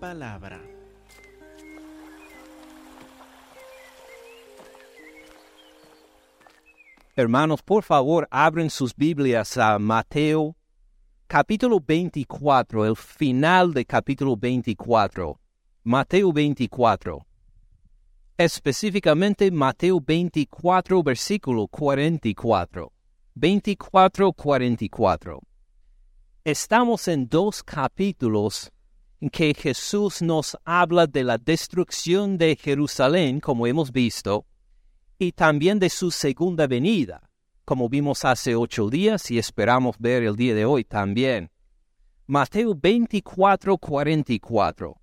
palabra. Hermanos, por favor, abren sus Biblias a Mateo capítulo 24, el final de capítulo 24. Mateo 24. Específicamente Mateo 24, versículo 44. 24, 44. Estamos en dos capítulos en que Jesús nos habla de la destrucción de Jerusalén, como hemos visto, y también de su segunda venida, como vimos hace ocho días y esperamos ver el día de hoy también. Mateo 24, 44.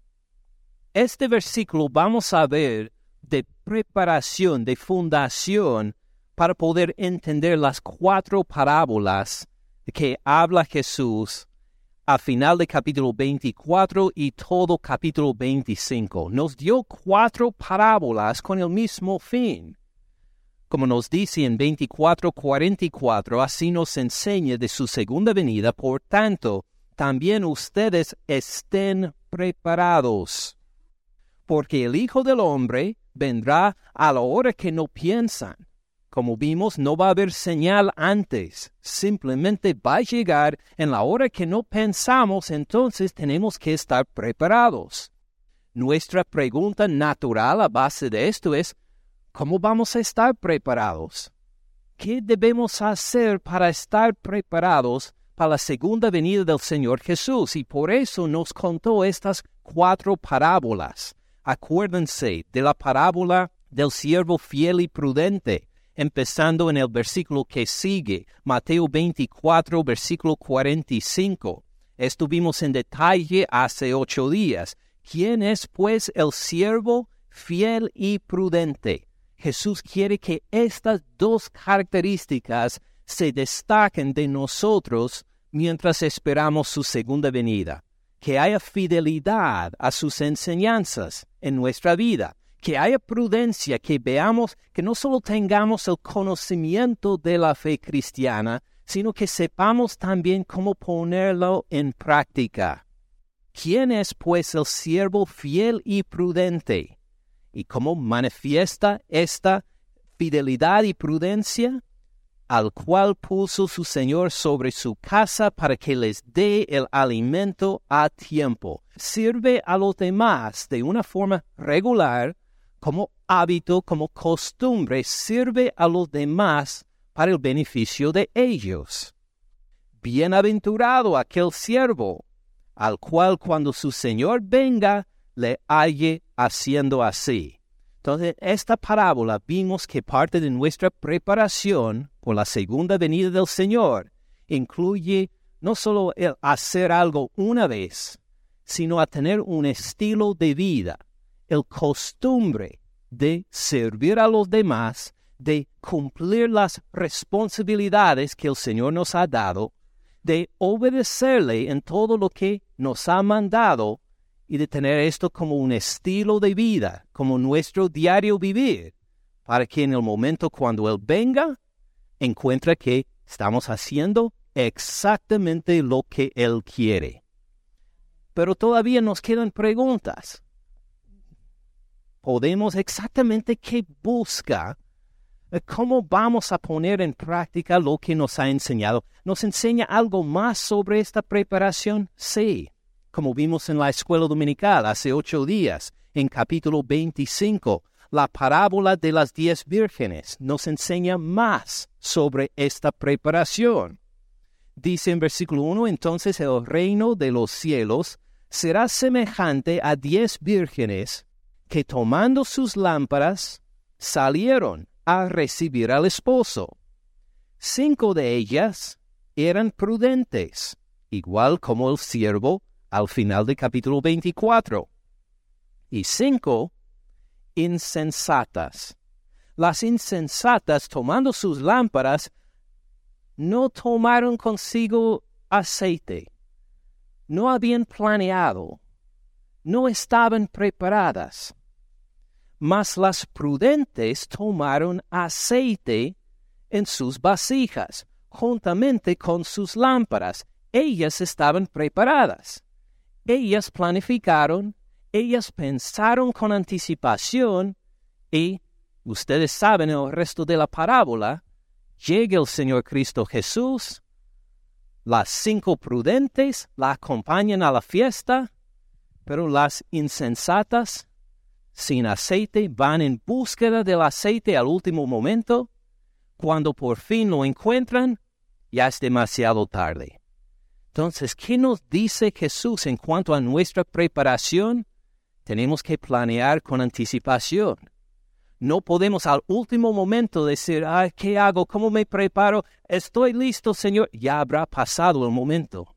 Este versículo vamos a ver de preparación, de fundación, para poder entender las cuatro parábolas que habla Jesús a final de capítulo 24 y todo capítulo 25. Nos dio cuatro parábolas con el mismo fin como nos dice en 24:44, así nos enseña de su segunda venida, por tanto, también ustedes estén preparados, porque el Hijo del Hombre vendrá a la hora que no piensan. Como vimos, no va a haber señal antes, simplemente va a llegar en la hora que no pensamos, entonces tenemos que estar preparados. Nuestra pregunta natural a base de esto es, ¿Cómo vamos a estar preparados? ¿Qué debemos hacer para estar preparados para la segunda venida del Señor Jesús? Y por eso nos contó estas cuatro parábolas. Acuérdense de la parábola del siervo fiel y prudente, empezando en el versículo que sigue, Mateo 24, versículo 45. Estuvimos en detalle hace ocho días. ¿Quién es pues el siervo fiel y prudente? Jesús quiere que estas dos características se destaquen de nosotros mientras esperamos su segunda venida, que haya fidelidad a sus enseñanzas en nuestra vida, que haya prudencia, que veamos que no solo tengamos el conocimiento de la fe cristiana, sino que sepamos también cómo ponerlo en práctica. ¿Quién es pues el siervo fiel y prudente? ¿Y cómo manifiesta esta fidelidad y prudencia? Al cual puso su Señor sobre su casa para que les dé el alimento a tiempo. Sirve a los demás de una forma regular, como hábito, como costumbre, sirve a los demás para el beneficio de ellos. Bienaventurado aquel siervo, al cual cuando su Señor venga, le halle haciendo así. Entonces, esta parábola vimos que parte de nuestra preparación por la segunda venida del Señor incluye no solo el hacer algo una vez, sino a tener un estilo de vida, el costumbre de servir a los demás, de cumplir las responsabilidades que el Señor nos ha dado, de obedecerle en todo lo que nos ha mandado y de tener esto como un estilo de vida, como nuestro diario vivir, para que en el momento cuando Él venga, encuentre que estamos haciendo exactamente lo que Él quiere. Pero todavía nos quedan preguntas. ¿Podemos exactamente qué busca? ¿Cómo vamos a poner en práctica lo que nos ha enseñado? ¿Nos enseña algo más sobre esta preparación? Sí como vimos en la escuela dominical hace ocho días, en capítulo 25, la parábola de las diez vírgenes nos enseña más sobre esta preparación. Dice en versículo 1, entonces el reino de los cielos será semejante a diez vírgenes que tomando sus lámparas salieron a recibir al esposo. Cinco de ellas eran prudentes, igual como el siervo al final del capítulo 24. Y cinco, insensatas. Las insensatas, tomando sus lámparas, no tomaron consigo aceite, no habían planeado, no estaban preparadas. Mas las prudentes tomaron aceite en sus vasijas, juntamente con sus lámparas. Ellas estaban preparadas ellas planificaron, ellas pensaron con anticipación y ustedes saben el resto de la parábola, llega el Señor Cristo Jesús, las cinco prudentes la acompañan a la fiesta, pero las insensatas, sin aceite, van en búsqueda del aceite al último momento. Cuando por fin lo encuentran, ya es demasiado tarde. Entonces, ¿qué nos dice Jesús en cuanto a nuestra preparación? Tenemos que planear con anticipación. No podemos al último momento decir, ay, ¿qué hago? ¿Cómo me preparo? Estoy listo, Señor. Ya habrá pasado el momento.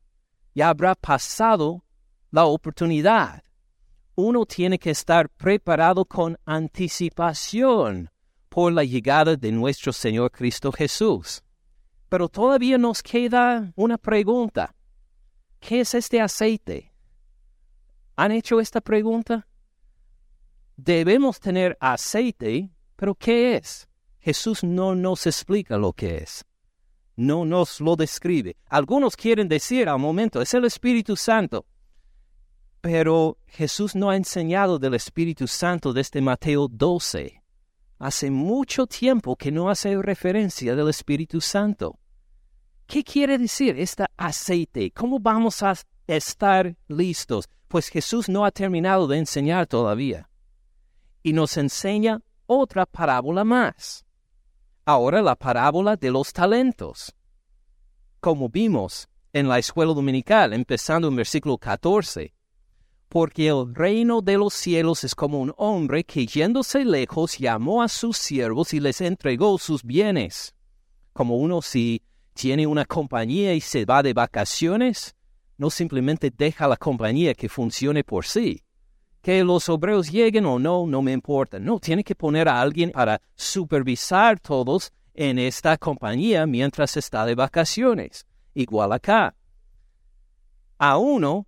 Ya habrá pasado la oportunidad. Uno tiene que estar preparado con anticipación por la llegada de nuestro Señor Cristo Jesús. Pero todavía nos queda una pregunta. ¿Qué es este aceite? ¿Han hecho esta pregunta? debemos tener aceite, pero ¿qué es? Jesús no nos explica lo que es. No nos lo describe. Algunos quieren decir al momento, es el Espíritu Santo. Pero Jesús no ha enseñado del Espíritu Santo desde Mateo 12. Hace mucho tiempo que no hace referencia del Espíritu Santo. ¿Qué quiere decir este aceite? ¿Cómo vamos a estar listos? Pues Jesús no ha terminado de enseñar todavía y nos enseña otra parábola más. Ahora la parábola de los talentos. Como vimos en la escuela dominical, empezando en versículo 14, porque el reino de los cielos es como un hombre que yéndose lejos llamó a sus siervos y les entregó sus bienes. Como uno si tiene una compañía y se va de vacaciones, no simplemente deja la compañía que funcione por sí, que los obreros lleguen o no, no me importa. No, tiene que poner a alguien para supervisar todos en esta compañía mientras está de vacaciones. Igual acá. A uno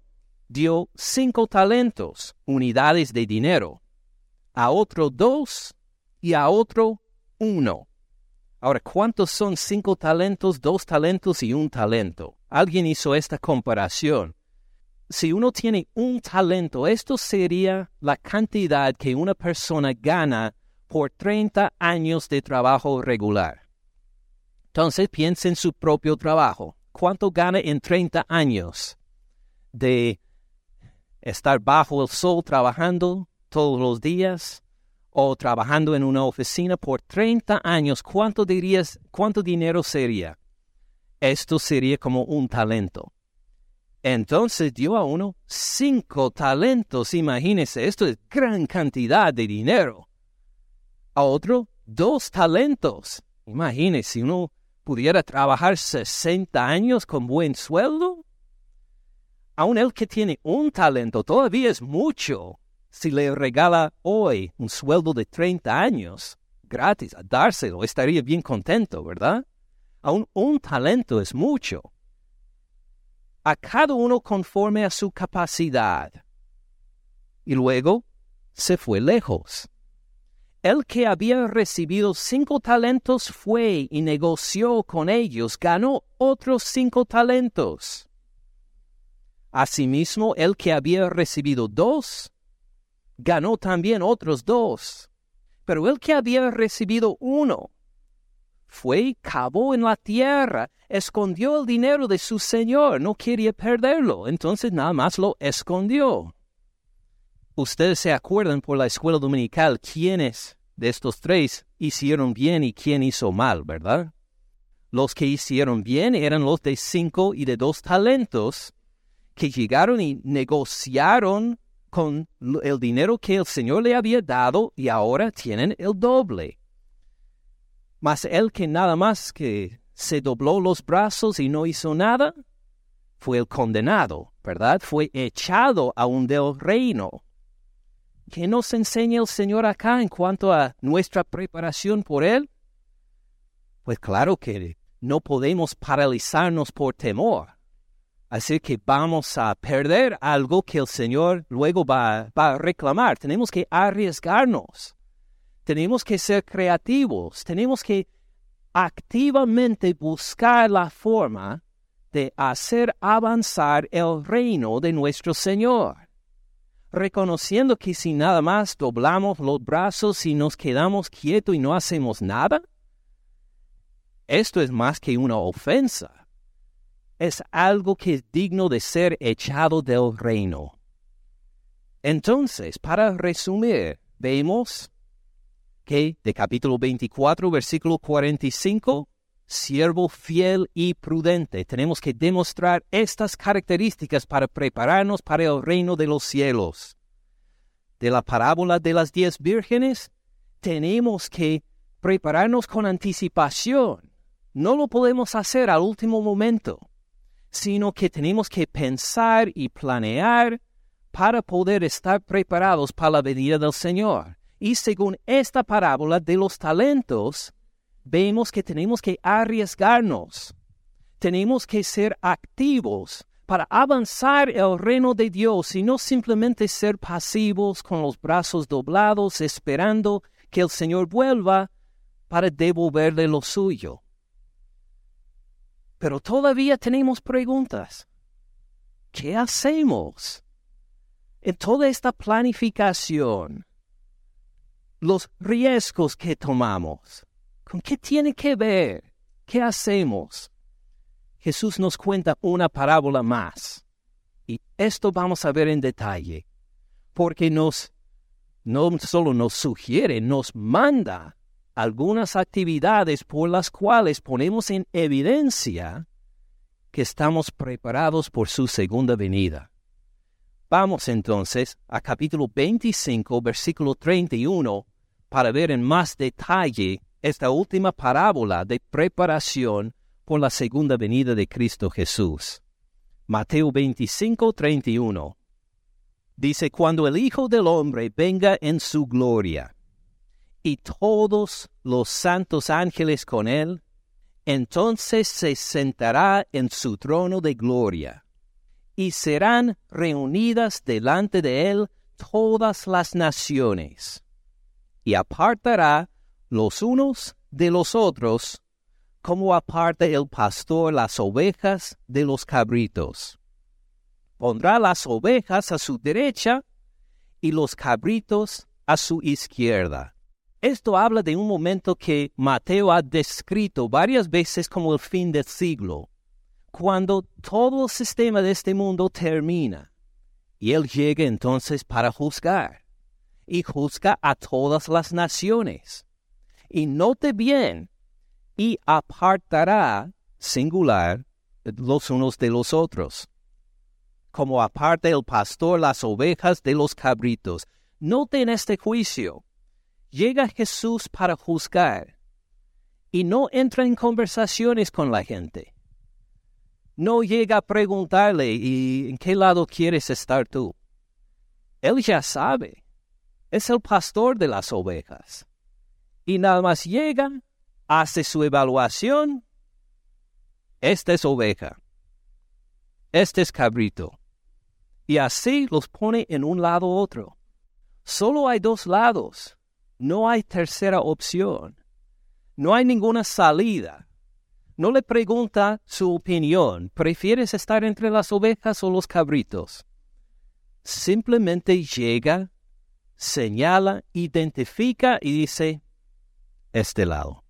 dio cinco talentos, unidades de dinero. A otro dos y a otro uno. Ahora, ¿cuántos son cinco talentos, dos talentos y un talento? Alguien hizo esta comparación si uno tiene un talento, esto sería la cantidad que una persona gana por 30 años de trabajo regular. Entonces piensa en su propio trabajo. ¿Cuánto gana en 30 años de estar bajo el sol trabajando todos los días o trabajando en una oficina por 30 años? ¿Cuánto dirías, cuánto dinero sería? Esto sería como un talento. Entonces dio a uno cinco talentos. Imagínese, esto es gran cantidad de dinero. A otro, dos talentos. Imagínese, si uno pudiera trabajar 60 años con buen sueldo. Aún el que tiene un talento todavía es mucho. Si le regala hoy un sueldo de 30 años, gratis, a dárselo, estaría bien contento, ¿verdad? Aún un talento es mucho a cada uno conforme a su capacidad. Y luego se fue lejos. El que había recibido cinco talentos fue y negoció con ellos, ganó otros cinco talentos. Asimismo, el que había recibido dos, ganó también otros dos. Pero el que había recibido uno, fue y cavó en la tierra, escondió el dinero de su señor, no quería perderlo, entonces nada más lo escondió. Ustedes se acuerdan por la escuela dominical quiénes de estos tres hicieron bien y quién hizo mal, ¿verdad? Los que hicieron bien eran los de cinco y de dos talentos, que llegaron y negociaron con el dinero que el Señor le había dado y ahora tienen el doble. Mas el que nada más que se dobló los brazos y no hizo nada, fue el condenado, ¿verdad? Fue echado aún del reino. ¿Qué nos enseña el Señor acá en cuanto a nuestra preparación por Él? Pues claro que no podemos paralizarnos por temor. Así que vamos a perder algo que el Señor luego va, va a reclamar. Tenemos que arriesgarnos tenemos que ser creativos, tenemos que activamente buscar la forma de hacer avanzar el reino de nuestro Señor, reconociendo que si nada más doblamos los brazos y nos quedamos quietos y no hacemos nada, esto es más que una ofensa. Es algo que es digno de ser echado del reino. Entonces, para resumir, vemos que de capítulo 24, versículo 45, siervo fiel y prudente. Tenemos que demostrar estas características para prepararnos para el reino de los cielos. De la parábola de las diez vírgenes, tenemos que prepararnos con anticipación. No lo podemos hacer al último momento, sino que tenemos que pensar y planear para poder estar preparados para la venida del Señor. Y según esta parábola de los talentos, vemos que tenemos que arriesgarnos, tenemos que ser activos para avanzar el reino de Dios y no simplemente ser pasivos con los brazos doblados esperando que el Señor vuelva para devolverle lo suyo. Pero todavía tenemos preguntas. ¿Qué hacemos? En toda esta planificación, los riesgos que tomamos, ¿Con qué tiene que ver? ¿Qué hacemos? Jesús nos cuenta una parábola más. Y esto vamos a ver en detalle, porque nos, no solo nos sugiere, nos manda algunas actividades por las cuales ponemos en evidencia que estamos preparados por su segunda venida. Vamos entonces a capítulo 25, versículo 31, para ver en más detalle esta última parábola de preparación por la segunda venida de Cristo Jesús. Mateo 25, 31. Dice, cuando el Hijo del Hombre venga en su gloria, y todos los santos ángeles con él, entonces se sentará en su trono de gloria, y serán reunidas delante de él todas las naciones, y apartará los unos de los otros, como aparte el pastor las ovejas de los cabritos. Pondrá las ovejas a su derecha y los cabritos a su izquierda. Esto habla de un momento que Mateo ha descrito varias veces como el fin del siglo, cuando todo el sistema de este mundo termina, y él llega entonces para juzgar, y juzga a todas las naciones y note bien, y apartará, singular, los unos de los otros. Como aparte el pastor las ovejas de los cabritos. Note en este juicio, llega Jesús para juzgar y no entra en conversaciones con la gente. No llega a preguntarle, ¿y en qué lado quieres estar tú? Él ya sabe. Es el pastor de las ovejas y nada más llega, hace su evaluación. Esta es oveja. Este es cabrito. Y así los pone en un lado u otro. Solo hay dos lados. No hay tercera opción. No hay ninguna salida. No le pregunta su opinión. ¿Prefieres estar entre las ovejas o los cabritos? Simplemente llega, señala, identifica y dice, este lado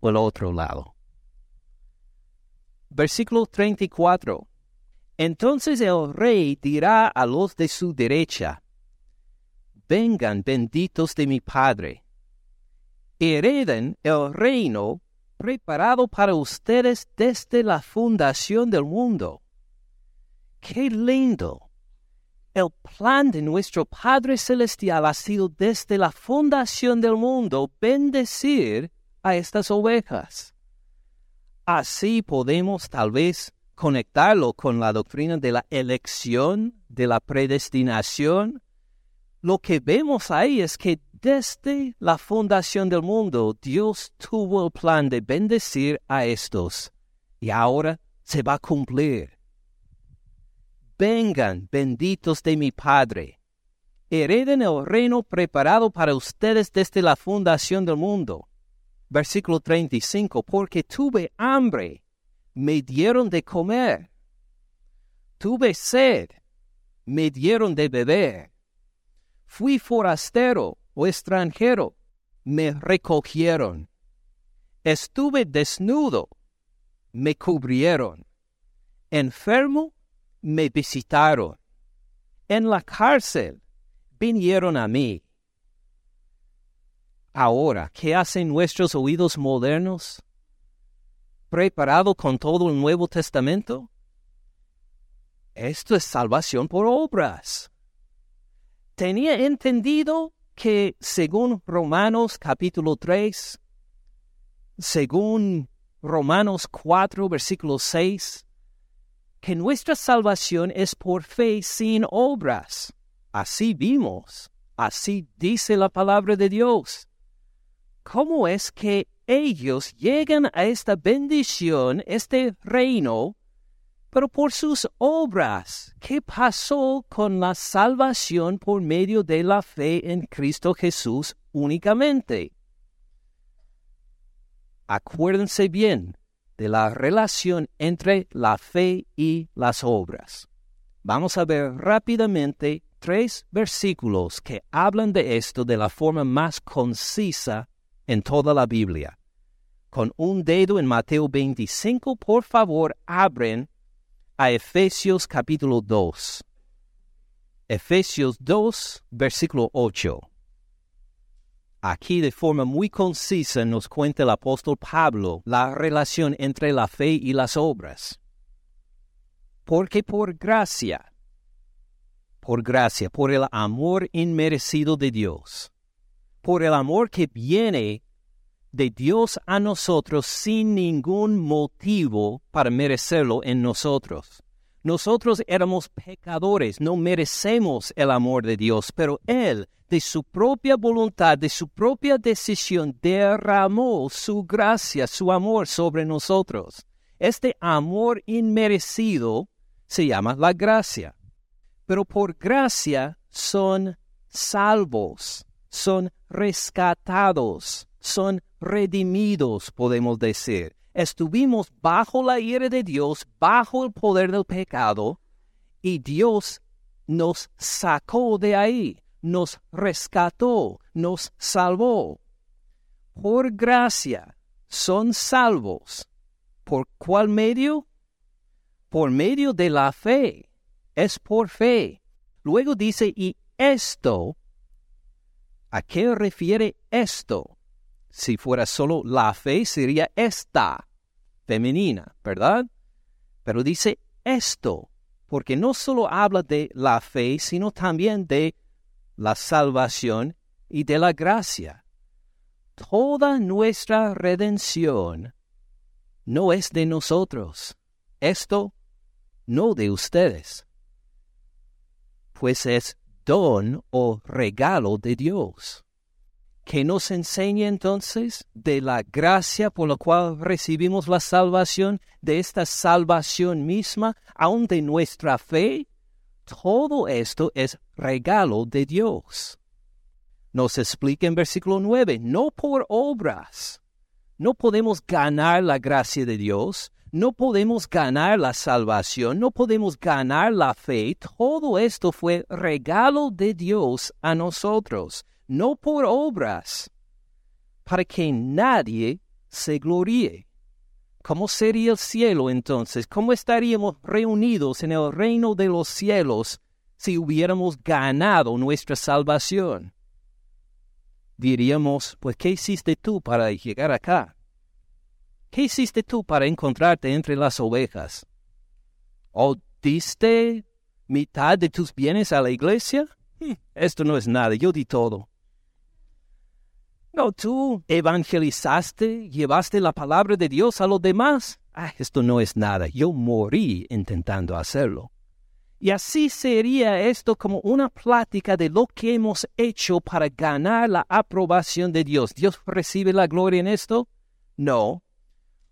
o el otro lado. Versículo 34. Entonces el rey dirá a los de su derecha, Vengan benditos de mi Padre, hereden el reino preparado para ustedes desde la fundación del mundo. ¡Qué lindo! El plan de nuestro Padre Celestial ha sido desde la fundación del mundo bendecir a estas ovejas. Así podemos tal vez conectarlo con la doctrina de la elección, de la predestinación. Lo que vemos ahí es que desde la fundación del mundo Dios tuvo el plan de bendecir a estos y ahora se va a cumplir vengan, benditos de mi Padre, hereden el reino preparado para ustedes desde la fundación del mundo. Versículo 35, porque tuve hambre, me dieron de comer. Tuve sed, me dieron de beber. Fui forastero o extranjero, me recogieron. Estuve desnudo, me cubrieron. Enfermo, me visitaron. En la cárcel, vinieron a mí. Ahora, ¿qué hacen nuestros oídos modernos? ¿Preparado con todo el Nuevo Testamento? Esto es salvación por obras. Tenía entendido que según Romanos capítulo 3, según Romanos 4 versículo 6, que nuestra salvación es por fe sin obras. Así vimos, así dice la palabra de Dios. ¿Cómo es que ellos llegan a esta bendición, este reino, pero por sus obras? ¿Qué pasó con la salvación por medio de la fe en Cristo Jesús únicamente? Acuérdense bien de la relación entre la fe y las obras. Vamos a ver rápidamente tres versículos que hablan de esto de la forma más concisa en toda la Biblia. Con un dedo en Mateo 25, por favor, abren a Efesios capítulo 2. Efesios 2, versículo 8. Aquí de forma muy concisa nos cuenta el apóstol Pablo la relación entre la fe y las obras. Porque por gracia, por gracia, por el amor inmerecido de Dios, por el amor que viene de Dios a nosotros sin ningún motivo para merecerlo en nosotros. Nosotros éramos pecadores, no merecemos el amor de Dios, pero Él, de su propia voluntad, de su propia decisión, derramó su gracia, su amor sobre nosotros. Este amor inmerecido se llama la gracia. Pero por gracia son salvos son rescatados, son redimidos, podemos decir. Estuvimos bajo la ira de Dios, bajo el poder del pecado, y Dios nos sacó de ahí, nos rescató, nos salvó. Por gracia son salvos. ¿Por cuál medio? Por medio de la fe. Es por fe. Luego dice, y esto ¿A qué refiere esto? Si fuera solo la fe, sería esta, femenina, ¿verdad? Pero dice esto, porque no solo habla de la fe, sino también de la salvación y de la gracia. Toda nuestra redención no es de nosotros. Esto no de ustedes. Pues es don o regalo de Dios, que nos enseña entonces de la gracia por la cual recibimos la salvación, de esta salvación misma, aun de nuestra fe. Todo esto es regalo de Dios. Nos explica en versículo 9, no por obras. No podemos ganar la gracia de Dios, no podemos ganar la salvación, no podemos ganar la fe. Todo esto fue regalo de Dios a nosotros, no por obras, para que nadie se gloríe. ¿Cómo sería el cielo entonces? ¿Cómo estaríamos reunidos en el reino de los cielos si hubiéramos ganado nuestra salvación? Diríamos, pues, ¿qué hiciste tú para llegar acá? ¿Qué hiciste tú para encontrarte entre las ovejas? ¿O diste mitad de tus bienes a la iglesia? Hmm, esto no es nada, yo di todo. No, tú evangelizaste, llevaste la palabra de Dios a los demás. Ah, esto no es nada, yo morí intentando hacerlo. Y así sería esto como una plática de lo que hemos hecho para ganar la aprobación de Dios. ¿Dios recibe la gloria en esto? No,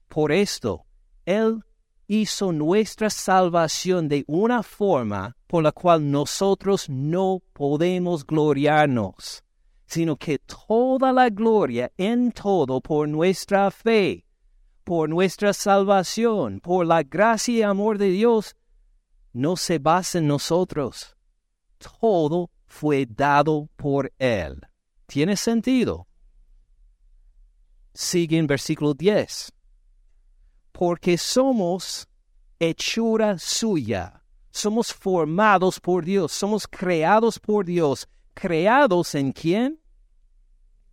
por esto, Él hizo nuestra salvación de una forma por la cual nosotros no podemos gloriarnos, sino que toda la gloria en todo por nuestra fe, por nuestra salvación, por la gracia y amor de Dios, no se basa en nosotros. Todo fue dado por Él. ¿Tiene sentido? Sigue en versículo 10. Porque somos hechura suya. Somos formados por Dios, somos creados por Dios. ¿Creados en quién?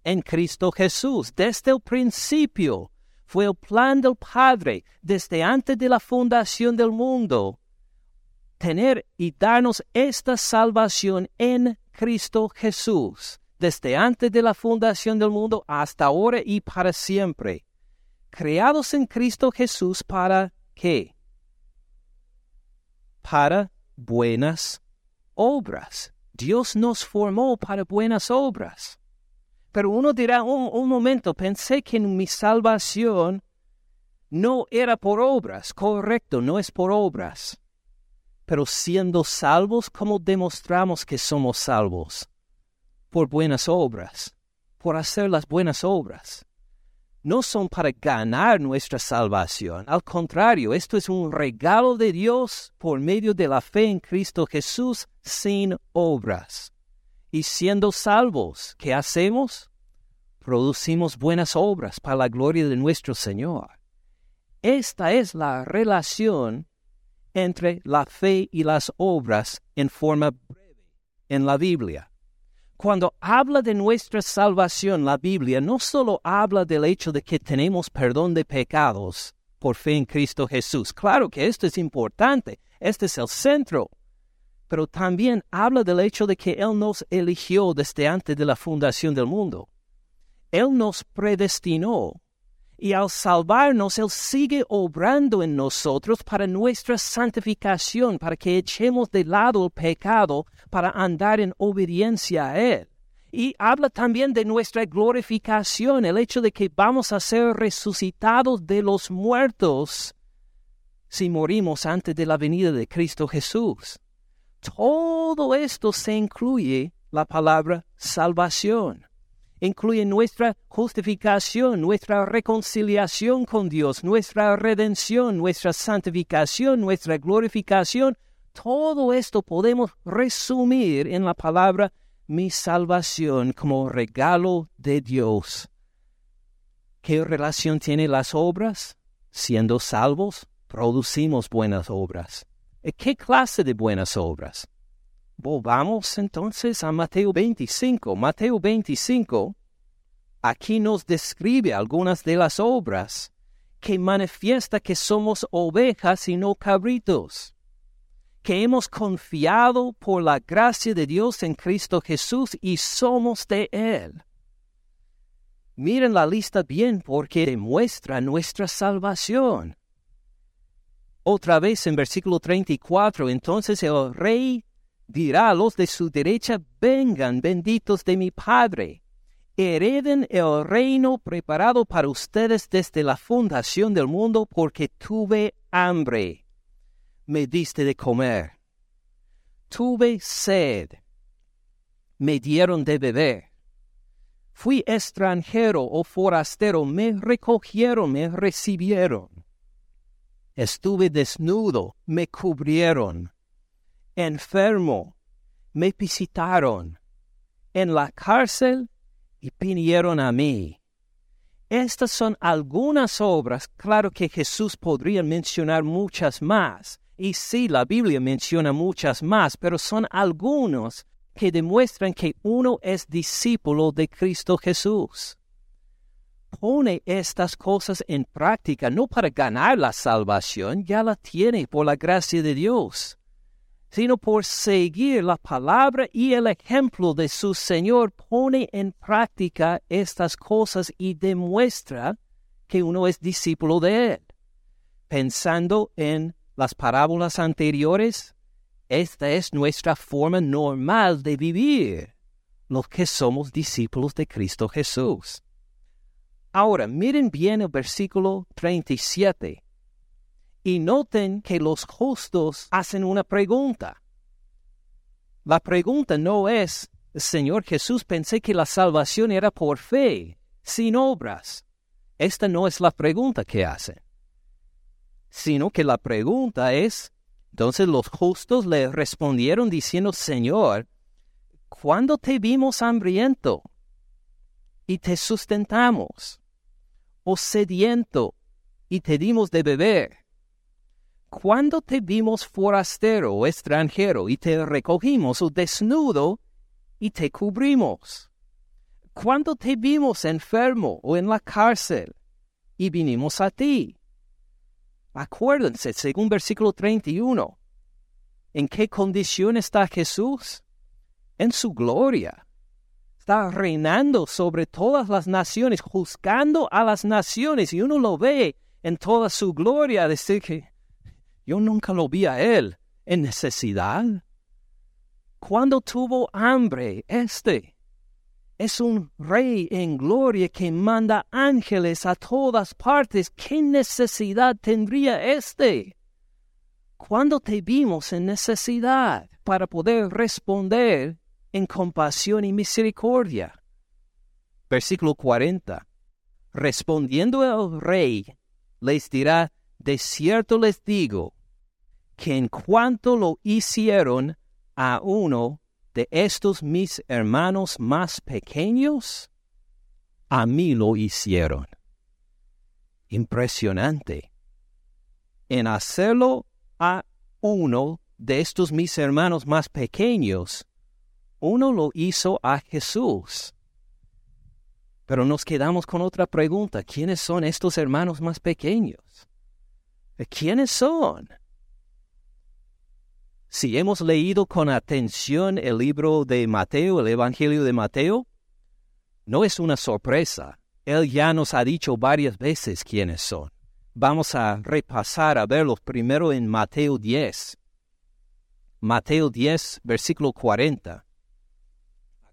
En Cristo Jesús. Desde el principio fue el plan del Padre, desde antes de la fundación del mundo, tener y darnos esta salvación en Cristo Jesús, desde antes de la fundación del mundo hasta ahora y para siempre. Creados en Cristo Jesús para qué? Para buenas obras. Dios nos formó para buenas obras. Pero uno dirá, un, un, momento, pensé que mi salvación no era por obras. Correcto, no es por obras pero siendo salvos, ¿cómo demostramos que somos salvos? Por buenas obras, por hacer las buenas obras. No son para ganar nuestra salvación, al contrario, esto es un regalo de Dios por medio de la fe en Cristo Jesús sin obras. Y siendo salvos, ¿qué hacemos? Producimos buenas obras para la gloria de nuestro Señor. Esta es la relación entre la fe y las obras en forma breve en la Biblia. Cuando habla de nuestra salvación, la Biblia no solo habla del hecho de que tenemos perdón de pecados por fe en Cristo Jesús. Claro que esto es importante, este es el centro, pero también habla del hecho de que Él nos eligió desde antes de la fundación del mundo. Él nos predestinó y al salvarnos Él sigue obrando en nosotros para nuestra santificación, para que echemos de lado el pecado, para andar en obediencia a Él. Y habla también de nuestra glorificación, el hecho de que vamos a ser resucitados de los muertos si morimos antes de la venida de Cristo Jesús. Todo esto se incluye la palabra salvación incluye nuestra justificación, nuestra reconciliación con Dios, nuestra redención, nuestra santificación, nuestra glorificación. Todo esto podemos resumir en la palabra mi salvación como regalo de Dios. ¿Qué relación tienen las obras? Siendo salvos, producimos buenas obras. ¿Qué clase de buenas obras? Volvamos entonces a Mateo 25. Mateo 25 aquí nos describe algunas de las obras que manifiesta que somos ovejas y no cabritos, que hemos confiado por la gracia de Dios en Cristo Jesús y somos de Él. Miren la lista bien porque demuestra nuestra salvación. Otra vez en versículo 34, entonces el rey dirá a los de su derecha, vengan benditos de mi Padre, hereden el reino preparado para ustedes desde la fundación del mundo porque tuve hambre, me diste de comer, tuve sed, me dieron de beber. Fui extranjero o forastero, me recogieron, me recibieron. Estuve desnudo, me cubrieron enfermo, me visitaron, en la cárcel y vinieron a mí. Estas son algunas obras, claro que Jesús podría mencionar muchas más, y sí, la Biblia menciona muchas más, pero son algunos que demuestran que uno es discípulo de Cristo Jesús. Pone estas cosas en práctica no para ganar la salvación, ya la tiene por la gracia de Dios sino por seguir la palabra y el ejemplo de su Señor, pone en práctica estas cosas y demuestra que uno es discípulo de Él. Pensando en las parábolas anteriores, esta es nuestra forma normal de vivir, los que somos discípulos de Cristo Jesús. Ahora, miren bien el versículo 37 y noten que los justos hacen una pregunta. La pregunta no es, Señor Jesús, pensé que la salvación era por fe, sin obras. esta no es la pregunta que hacen, sino que la pregunta es, entonces los justos le respondieron diciendo, Señor, ¿cuándo te vimos hambriento y te sustentamos? ¿O sediento y te dimos de beber? ¿Cuándo te vimos forastero o extranjero y te recogimos o desnudo y te cubrimos? ¿Cuándo te vimos enfermo o en la cárcel y vinimos a ti? Acuérdense, según versículo 31, ¿en qué condición está Jesús? En su gloria. Está reinando sobre todas las naciones, juzgando a las naciones, y uno lo ve en toda su gloria, decir que yo nunca lo vi a él en necesidad. Cuando tuvo hambre, este es un rey en gloria que manda ángeles a todas partes. ¿Qué necesidad tendría este? Cuando te vimos en necesidad para poder responder en compasión y misericordia? Versículo 40. Respondiendo el rey, les dirá, de cierto les digo, que en cuanto lo hicieron a uno de estos mis hermanos más pequeños, a mí lo hicieron. Impresionante. En hacerlo a uno de estos mis hermanos más pequeños, uno lo hizo a Jesús. Pero nos quedamos con otra pregunta. ¿Quiénes son estos hermanos más pequeños? ¿Quiénes son? Si hemos leído con atención el libro de Mateo, el Evangelio de Mateo, no es una sorpresa. Él ya nos ha dicho varias veces quiénes son. Vamos a repasar a verlos primero en Mateo 10. Mateo 10, versículo 40.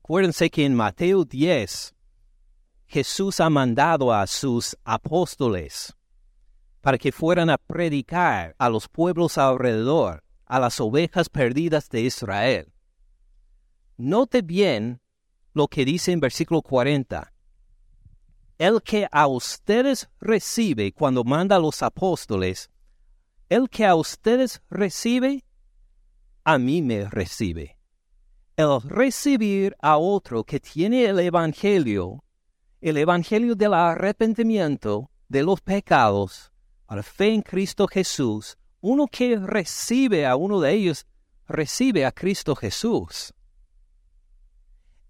Acuérdense que en Mateo 10 Jesús ha mandado a sus apóstoles para que fueran a predicar a los pueblos alrededor, a las ovejas perdidas de Israel. Note bien lo que dice en versículo 40. El que a ustedes recibe cuando manda a los apóstoles, el que a ustedes recibe, a mí me recibe. El recibir a otro que tiene el Evangelio, el Evangelio del arrepentimiento de los pecados, a fe en Cristo Jesús, uno que recibe a uno de ellos, recibe a Cristo Jesús.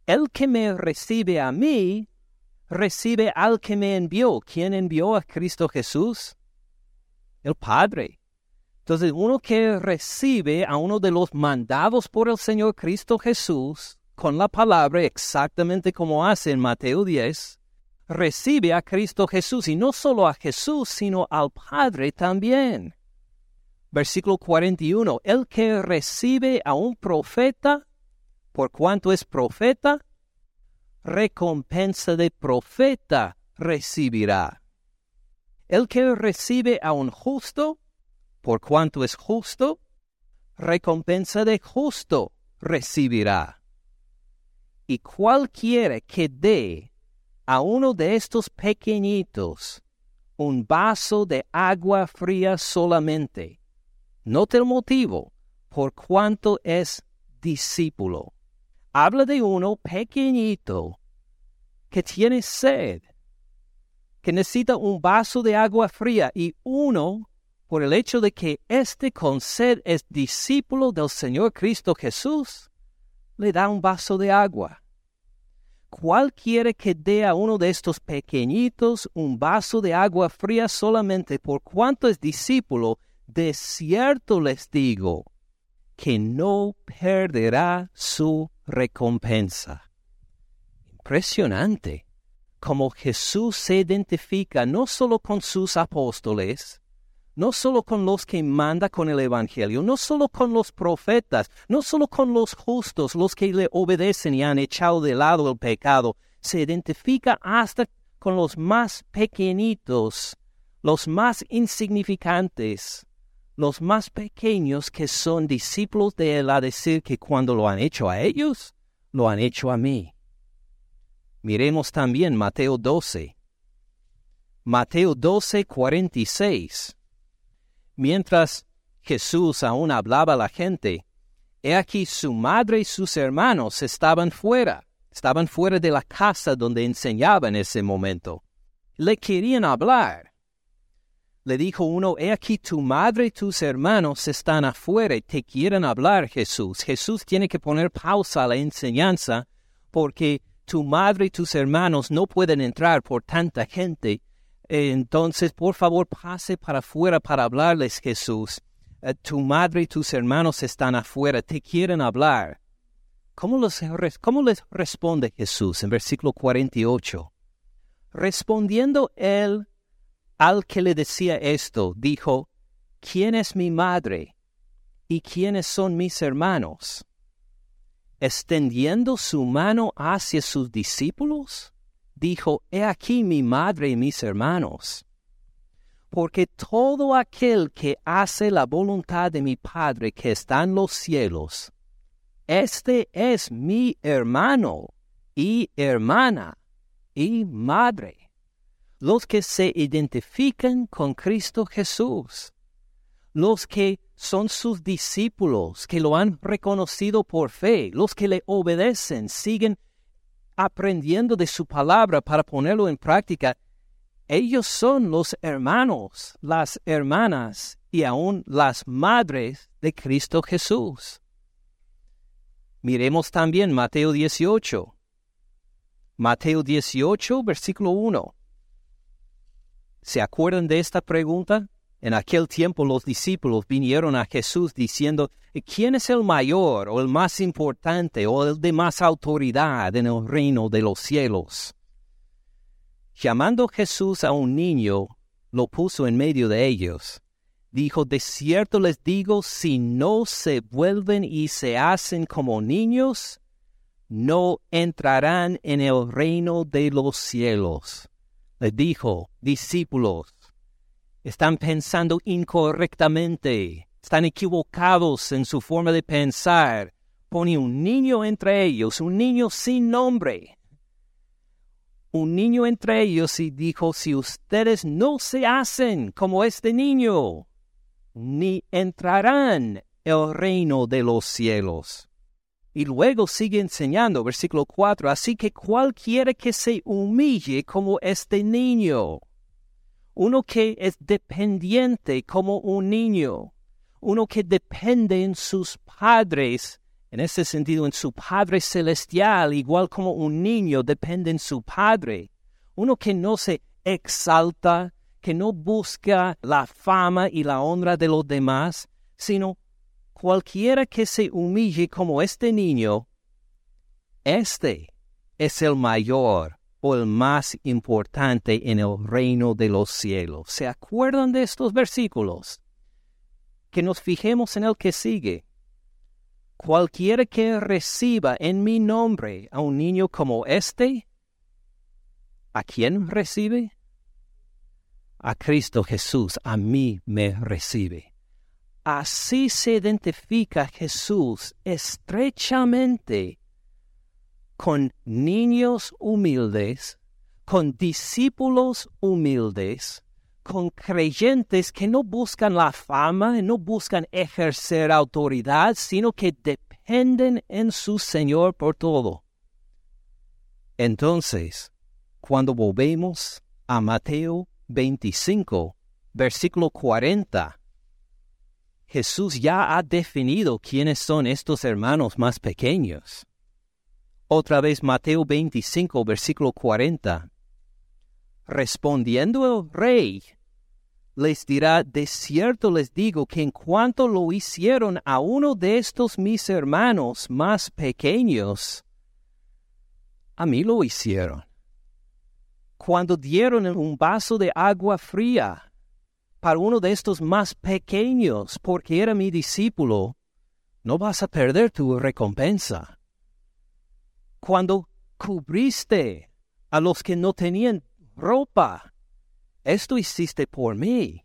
El que me recibe a mí, recibe al que me envió. ¿Quién envió a Cristo Jesús? El Padre. Entonces, uno que recibe a uno de los mandados por el Señor Cristo Jesús, con la palabra exactamente como hace en Mateo 10, recibe a Cristo Jesús y no solo a Jesús, sino al Padre también. Versículo 41, el que recibe a un profeta, por cuanto es profeta, recompensa de profeta recibirá. El que recibe a un justo, por cuanto es justo, recompensa de justo recibirá. Y cualquiera que dé a uno de estos pequeñitos un vaso de agua fría solamente. Note el motivo, por cuanto es discípulo. Habla de uno pequeñito que tiene sed, que necesita un vaso de agua fría y uno, por el hecho de que éste con sed es discípulo del Señor Cristo Jesús, le da un vaso de agua. Cualquiera que dé a uno de estos pequeñitos un vaso de agua fría solamente por cuanto es discípulo, de cierto les digo que no perderá su recompensa. Impresionante. Como Jesús se identifica no solo con sus apóstoles, no solo con los que manda con el Evangelio, no solo con los profetas, no solo con los justos, los que le obedecen y han echado de lado el pecado, se identifica hasta con los más pequeñitos, los más insignificantes, los más pequeños que son discípulos de él a decir que cuando lo han hecho a ellos, lo han hecho a mí. Miremos también Mateo 12. Mateo 12, 46. Mientras Jesús aún hablaba a la gente, he aquí su madre y sus hermanos estaban fuera, estaban fuera de la casa donde enseñaba en ese momento. Le querían hablar. Le dijo uno, he aquí tu madre y tus hermanos están afuera y te quieren hablar, Jesús. Jesús tiene que poner pausa a la enseñanza porque tu madre y tus hermanos no pueden entrar por tanta gente. Entonces, por favor, pase para afuera para hablarles, Jesús. Eh, tu madre y tus hermanos están afuera, te quieren hablar. ¿Cómo, ¿Cómo les responde Jesús en versículo 48? Respondiendo él al que le decía esto, dijo, ¿quién es mi madre? ¿Y quiénes son mis hermanos? Extendiendo su mano hacia sus discípulos, dijo, He aquí mi madre y mis hermanos. Porque todo aquel que hace la voluntad de mi Padre que está en los cielos, este es mi hermano y hermana y madre los que se identifican con Cristo Jesús, los que son sus discípulos, que lo han reconocido por fe, los que le obedecen, siguen aprendiendo de su palabra para ponerlo en práctica, ellos son los hermanos, las hermanas y aún las madres de Cristo Jesús. Miremos también Mateo 18. Mateo 18, versículo 1. ¿Se acuerdan de esta pregunta? En aquel tiempo los discípulos vinieron a Jesús diciendo, ¿quién es el mayor o el más importante o el de más autoridad en el reino de los cielos? Llamando Jesús a un niño, lo puso en medio de ellos. Dijo, de cierto les digo, si no se vuelven y se hacen como niños, no entrarán en el reino de los cielos le dijo, discípulos, están pensando incorrectamente, están equivocados en su forma de pensar. Pone un niño entre ellos, un niño sin nombre. Un niño entre ellos y dijo, si ustedes no se hacen como este niño, ni entrarán el reino de los cielos. Y luego sigue enseñando, versículo 4, así que cualquiera que se humille como este niño, uno que es dependiente como un niño, uno que depende en sus padres, en ese sentido en su Padre Celestial, igual como un niño depende en su Padre, uno que no se exalta, que no busca la fama y la honra de los demás, sino cualquiera que se humille como este niño, este es el mayor o el más importante en el reino de los cielos. ¿Se acuerdan de estos versículos? Que nos fijemos en el que sigue. Cualquiera que reciba en mi nombre a un niño como este, ¿a quién recibe? A Cristo Jesús, a mí me recibe. Así se identifica Jesús estrechamente con niños humildes, con discípulos humildes, con creyentes que no buscan la fama, no buscan ejercer autoridad, sino que dependen en su Señor por todo. Entonces, cuando volvemos a Mateo 25, versículo 40, Jesús ya ha definido quiénes son estos hermanos más pequeños. Otra vez Mateo 25, versículo 40. Respondiendo el rey, les dirá, de cierto les digo que en cuanto lo hicieron a uno de estos mis hermanos más pequeños, a mí lo hicieron. Cuando dieron un vaso de agua fría para uno de estos más pequeños, porque era mi discípulo, no vas a perder tu recompensa. Cuando cubriste a los que no tenían ropa, esto hiciste por mí.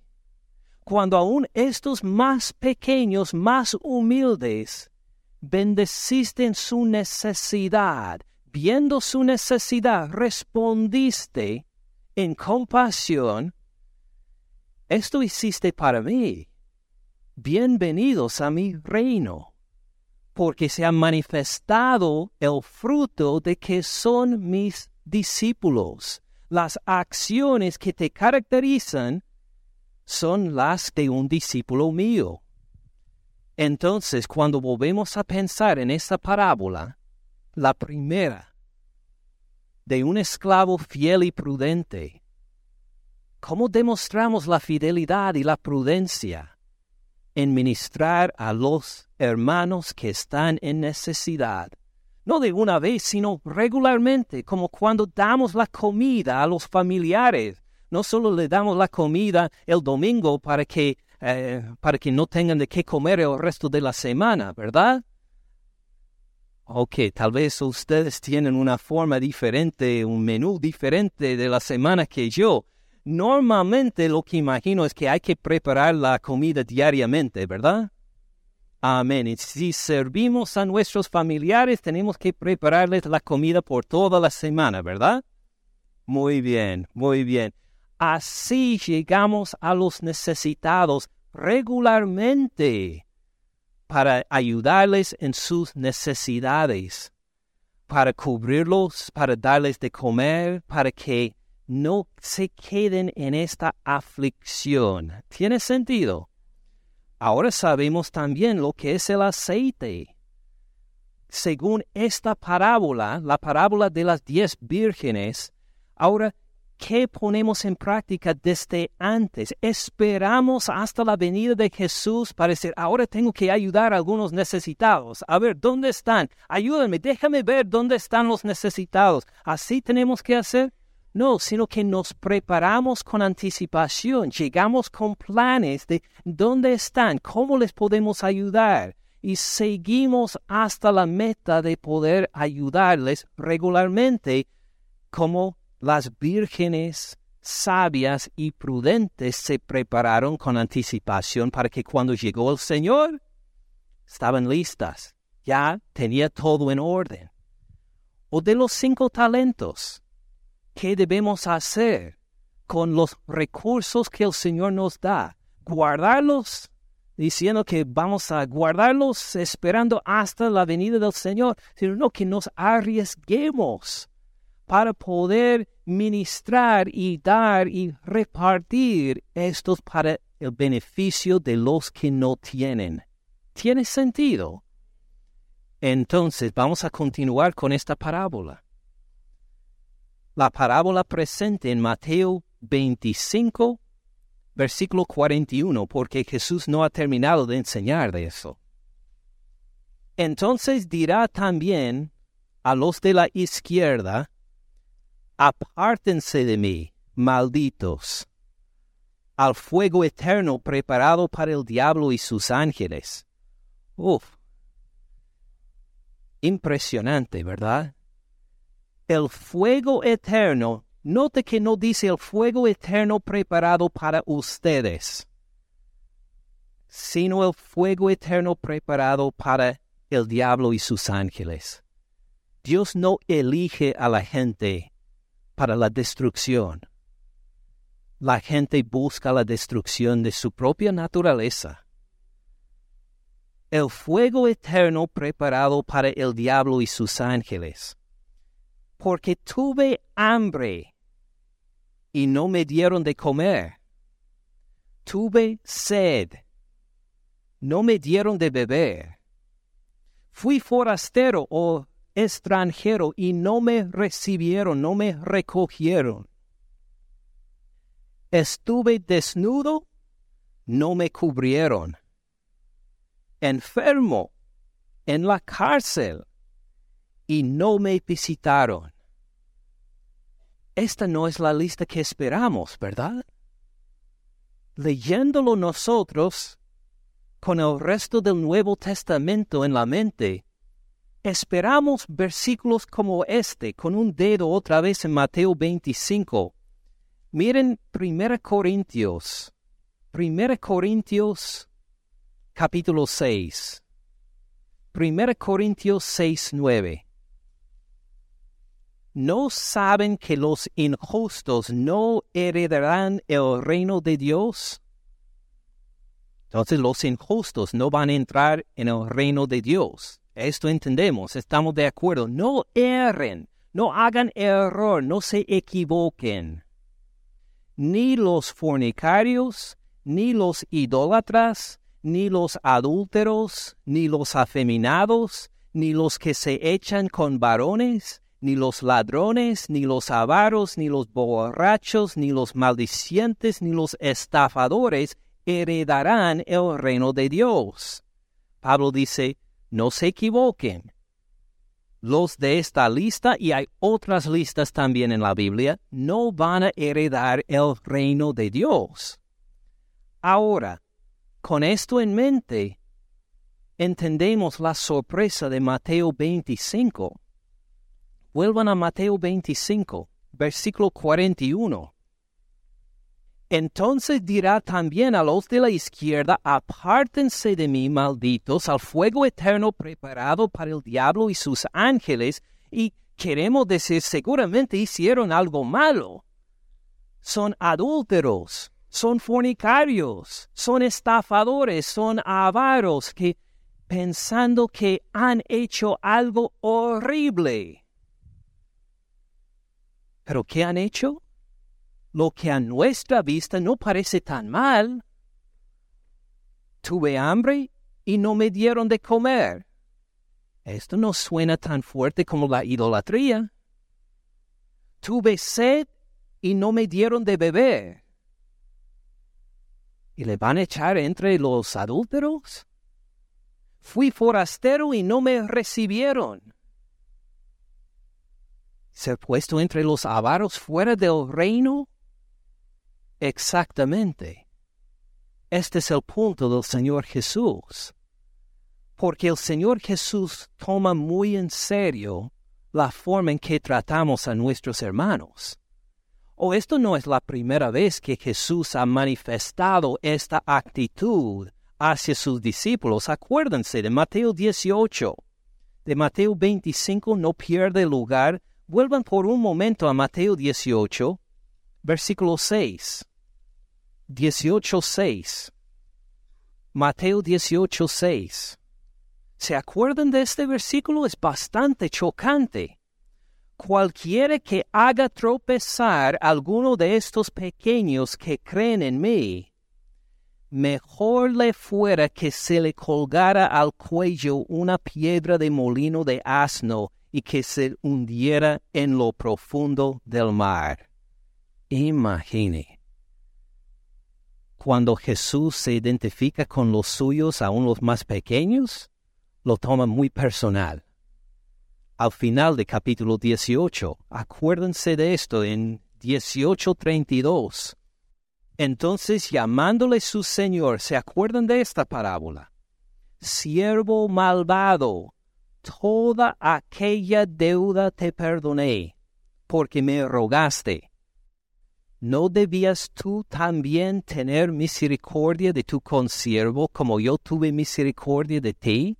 Cuando aún estos más pequeños, más humildes, bendeciste en su necesidad, viendo su necesidad, respondiste en compasión, esto hiciste para mí. Bienvenidos a mi reino, porque se ha manifestado el fruto de que son mis discípulos. Las acciones que te caracterizan son las de un discípulo mío. Entonces, cuando volvemos a pensar en esta parábola, la primera, de un esclavo fiel y prudente, ¿cómo demostramos la fidelidad y la prudencia en ministrar a los hermanos que están en necesidad? No de una vez, sino regularmente, como cuando damos la comida a los familiares. No solo le damos la comida el domingo para que eh, para que no tengan de qué comer el resto de la semana, ¿verdad? Ok, tal vez ustedes tienen una forma diferente, un menú diferente de la semana que yo. Normalmente lo que imagino es que hay que preparar la comida diariamente, ¿verdad? Amén. Y si servimos a nuestros familiares, tenemos que prepararles la comida por toda la semana, ¿verdad? Muy bien, muy bien. Así llegamos a los necesitados regularmente para ayudarles en sus necesidades, para cubrirlos, para darles de comer, para que no se queden en esta aflicción. ¿Tiene sentido? Ahora sabemos también lo que es el aceite. Según esta parábola, la parábola de las diez vírgenes, ahora ¿Qué ponemos en práctica desde antes? Esperamos hasta la venida de Jesús para decir, ahora tengo que ayudar a algunos necesitados. A ver, ¿dónde están? Ayúdenme, déjame ver dónde están los necesitados. ¿Así tenemos que hacer? No, sino que nos preparamos con anticipación, llegamos con planes de dónde están, cómo les podemos ayudar y seguimos hasta la meta de poder ayudarles regularmente como las vírgenes sabias y prudentes se prepararon con anticipación para que cuando llegó el Señor, estaban listas, ya tenía todo en orden. O de los cinco talentos, ¿qué debemos hacer con los recursos que el Señor nos da? ¿Guardarlos? Diciendo que vamos a guardarlos esperando hasta la venida del Señor, sino no que nos arriesguemos para poder ministrar y dar y repartir estos para el beneficio de los que no tienen. ¿Tiene sentido? Entonces vamos a continuar con esta parábola. La parábola presente en Mateo 25, versículo 41, porque Jesús no ha terminado de enseñar de eso. Entonces dirá también a los de la izquierda, apártense de mí, malditos, al fuego eterno preparado para el diablo y sus ángeles. Uf, impresionante, ¿verdad? El fuego eterno, note que no dice el fuego eterno preparado para ustedes, sino el fuego eterno preparado para el diablo y sus ángeles. Dios no elige a la gente para la destrucción. La gente busca la destrucción de su propia naturaleza. El fuego eterno preparado para el diablo y sus ángeles. Porque tuve hambre y no me dieron de comer. Tuve sed. No me dieron de beber. Fui forastero o extranjero y no me recibieron, no me recogieron. Estuve desnudo, no me cubrieron. Enfermo, en la cárcel, y no me visitaron. Esta no es la lista que esperamos, ¿verdad? Leyéndolo nosotros, con el resto del Nuevo Testamento en la mente, Esperamos versículos como este con un dedo otra vez en Mateo 25. Miren 1 Corintios, 1 Corintios capítulo 6. 1 Corintios 6, 9. ¿No saben que los injustos no heredarán el reino de Dios? Entonces los injustos no van a entrar en el reino de Dios. Esto entendemos, estamos de acuerdo. No erren, no hagan error, no se equivoquen. Ni los fornicarios, ni los idólatras, ni los adúlteros, ni los afeminados, ni los que se echan con varones, ni los ladrones, ni los avaros, ni los borrachos, ni los maldicientes, ni los estafadores heredarán el reino de Dios. Pablo dice, no se equivoquen. Los de esta lista, y hay otras listas también en la Biblia, no van a heredar el reino de Dios. Ahora, con esto en mente, entendemos la sorpresa de Mateo 25. Vuelvan a Mateo 25, versículo 41. Entonces dirá también a los de la izquierda, apártense de mí, malditos, al fuego eterno preparado para el diablo y sus ángeles, y queremos decir, seguramente hicieron algo malo. Son adúlteros, son fornicarios, son estafadores, son avaros, que pensando que han hecho algo horrible pero ¿qué han hecho? Lo que a nuestra vista no parece tan mal. Tuve hambre y no me dieron de comer. Esto no suena tan fuerte como la idolatría. Tuve sed y no me dieron de beber. ¿Y le van a echar entre los adúlteros? Fui forastero y no me recibieron ser puesto entre los avaros fuera del reino? Exactamente. Este es el punto del Señor Jesús. Porque el Señor Jesús toma muy en serio la forma en que tratamos a nuestros hermanos. O esto no es la primera vez que Jesús ha manifestado esta actitud hacia sus discípulos. Acuérdense de Mateo 18. De Mateo 25 no pierde lugar Vuelvan por un momento a Mateo 18, versículo 6. 18, 6. Mateo 18, 6. ¿Se acuerdan de este versículo? Es bastante chocante. Cualquiera que haga tropezar alguno de estos pequeños que creen en mí, mejor le fuera que se le colgara al cuello una piedra de molino de asno y que se hundiera en lo profundo del mar. Imagine. Cuando Jesús se identifica con los suyos, aún los más pequeños, lo toma muy personal. Al final de capítulo 18, acuérdense de esto en 18:32. Entonces llamándole su Señor, ¿se acuerdan de esta parábola? Siervo malvado, toda aquella deuda te perdoné, porque me rogaste. ¿No debías tú también tener misericordia de tu consiervo como yo tuve misericordia de ti?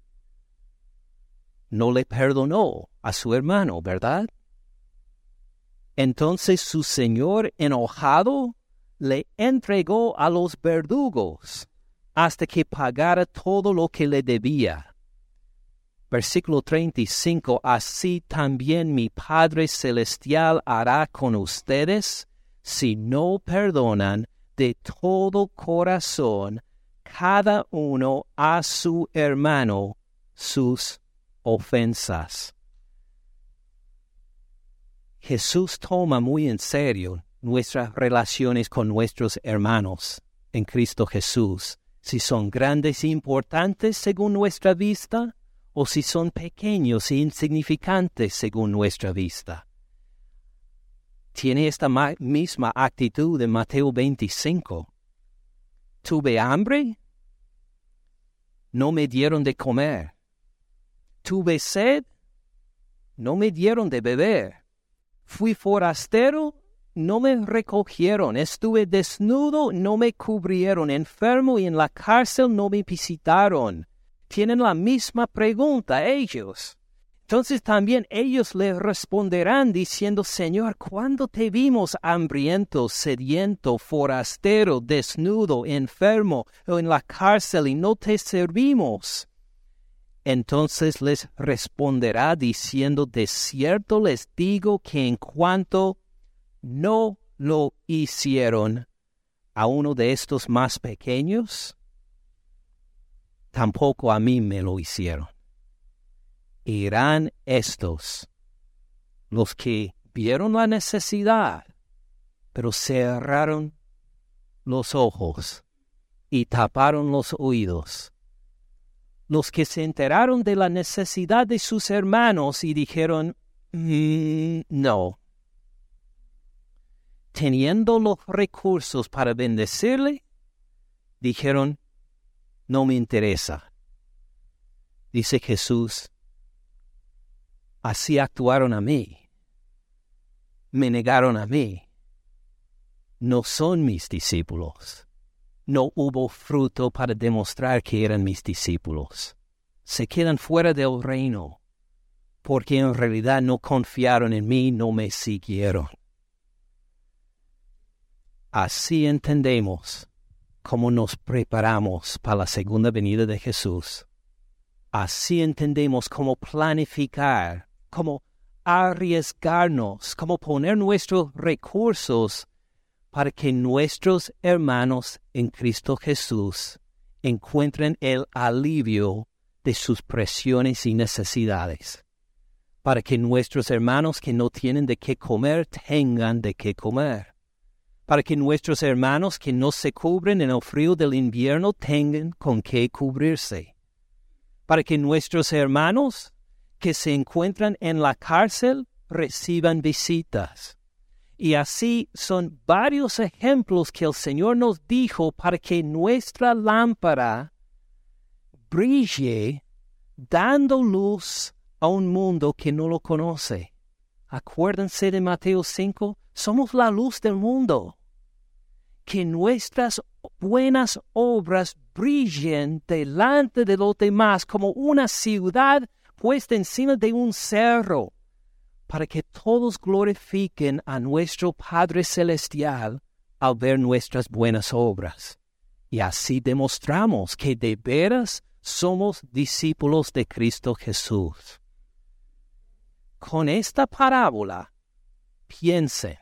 No le perdonó a su hermano, ¿verdad? Entonces su señor enojado le entregó a los verdugos hasta que pagara todo lo que le debía. Versículo 35, así también mi Padre Celestial hará con ustedes si no perdonan de todo corazón cada uno a su hermano sus ofensas. Jesús toma muy en serio nuestras relaciones con nuestros hermanos en Cristo Jesús, si son grandes e importantes según nuestra vista, o si son pequeños e insignificantes según nuestra vista. Tiene esta misma actitud en Mateo 25. Tuve hambre, no me dieron de comer. Tuve sed, no me dieron de beber. Fui forastero, no me recogieron. Estuve desnudo, no me cubrieron. Enfermo y en la cárcel no me visitaron tienen la misma pregunta ellos. Entonces también ellos le responderán diciendo, Señor, ¿cuándo te vimos hambriento, sediento, forastero, desnudo, enfermo o en la cárcel y no te servimos? Entonces les responderá diciendo, de cierto les digo que en cuanto no lo hicieron a uno de estos más pequeños, tampoco a mí me lo hicieron. Irán estos, los que vieron la necesidad, pero cerraron los ojos y taparon los oídos, los que se enteraron de la necesidad de sus hermanos y dijeron, mm, no, teniendo los recursos para bendecirle, dijeron, no me interesa. Dice Jesús, Así actuaron a mí. Me negaron a mí. No son mis discípulos. No hubo fruto para demostrar que eran mis discípulos. Se quedan fuera del reino, porque en realidad no confiaron en mí, no me siguieron. Así entendemos cómo nos preparamos para la segunda venida de Jesús. Así entendemos cómo planificar como arriesgarnos, como poner nuestros recursos para que nuestros hermanos en Cristo Jesús encuentren el alivio de sus presiones y necesidades, para que nuestros hermanos que no tienen de qué comer tengan de qué comer, para que nuestros hermanos que no se cubren en el frío del invierno tengan con qué cubrirse, para que nuestros hermanos que se encuentran en la cárcel reciban visitas. Y así son varios ejemplos que el Señor nos dijo para que nuestra lámpara brille dando luz a un mundo que no lo conoce. Acuérdense de Mateo 5, somos la luz del mundo. Que nuestras buenas obras brillen delante de los demás como una ciudad puesta encima de un cerro, para que todos glorifiquen a nuestro Padre Celestial al ver nuestras buenas obras. Y así demostramos que de veras somos discípulos de Cristo Jesús. Con esta parábola, piensen,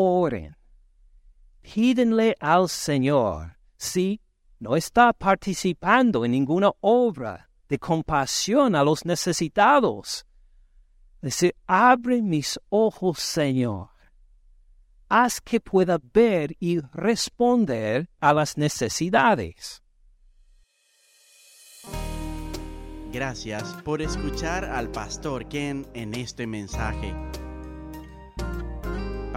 oren, pídenle al Señor si no está participando en ninguna obra de compasión a los necesitados. Decir, abre mis ojos, Señor. Haz que pueda ver y responder a las necesidades. Gracias por escuchar al pastor Ken en este mensaje.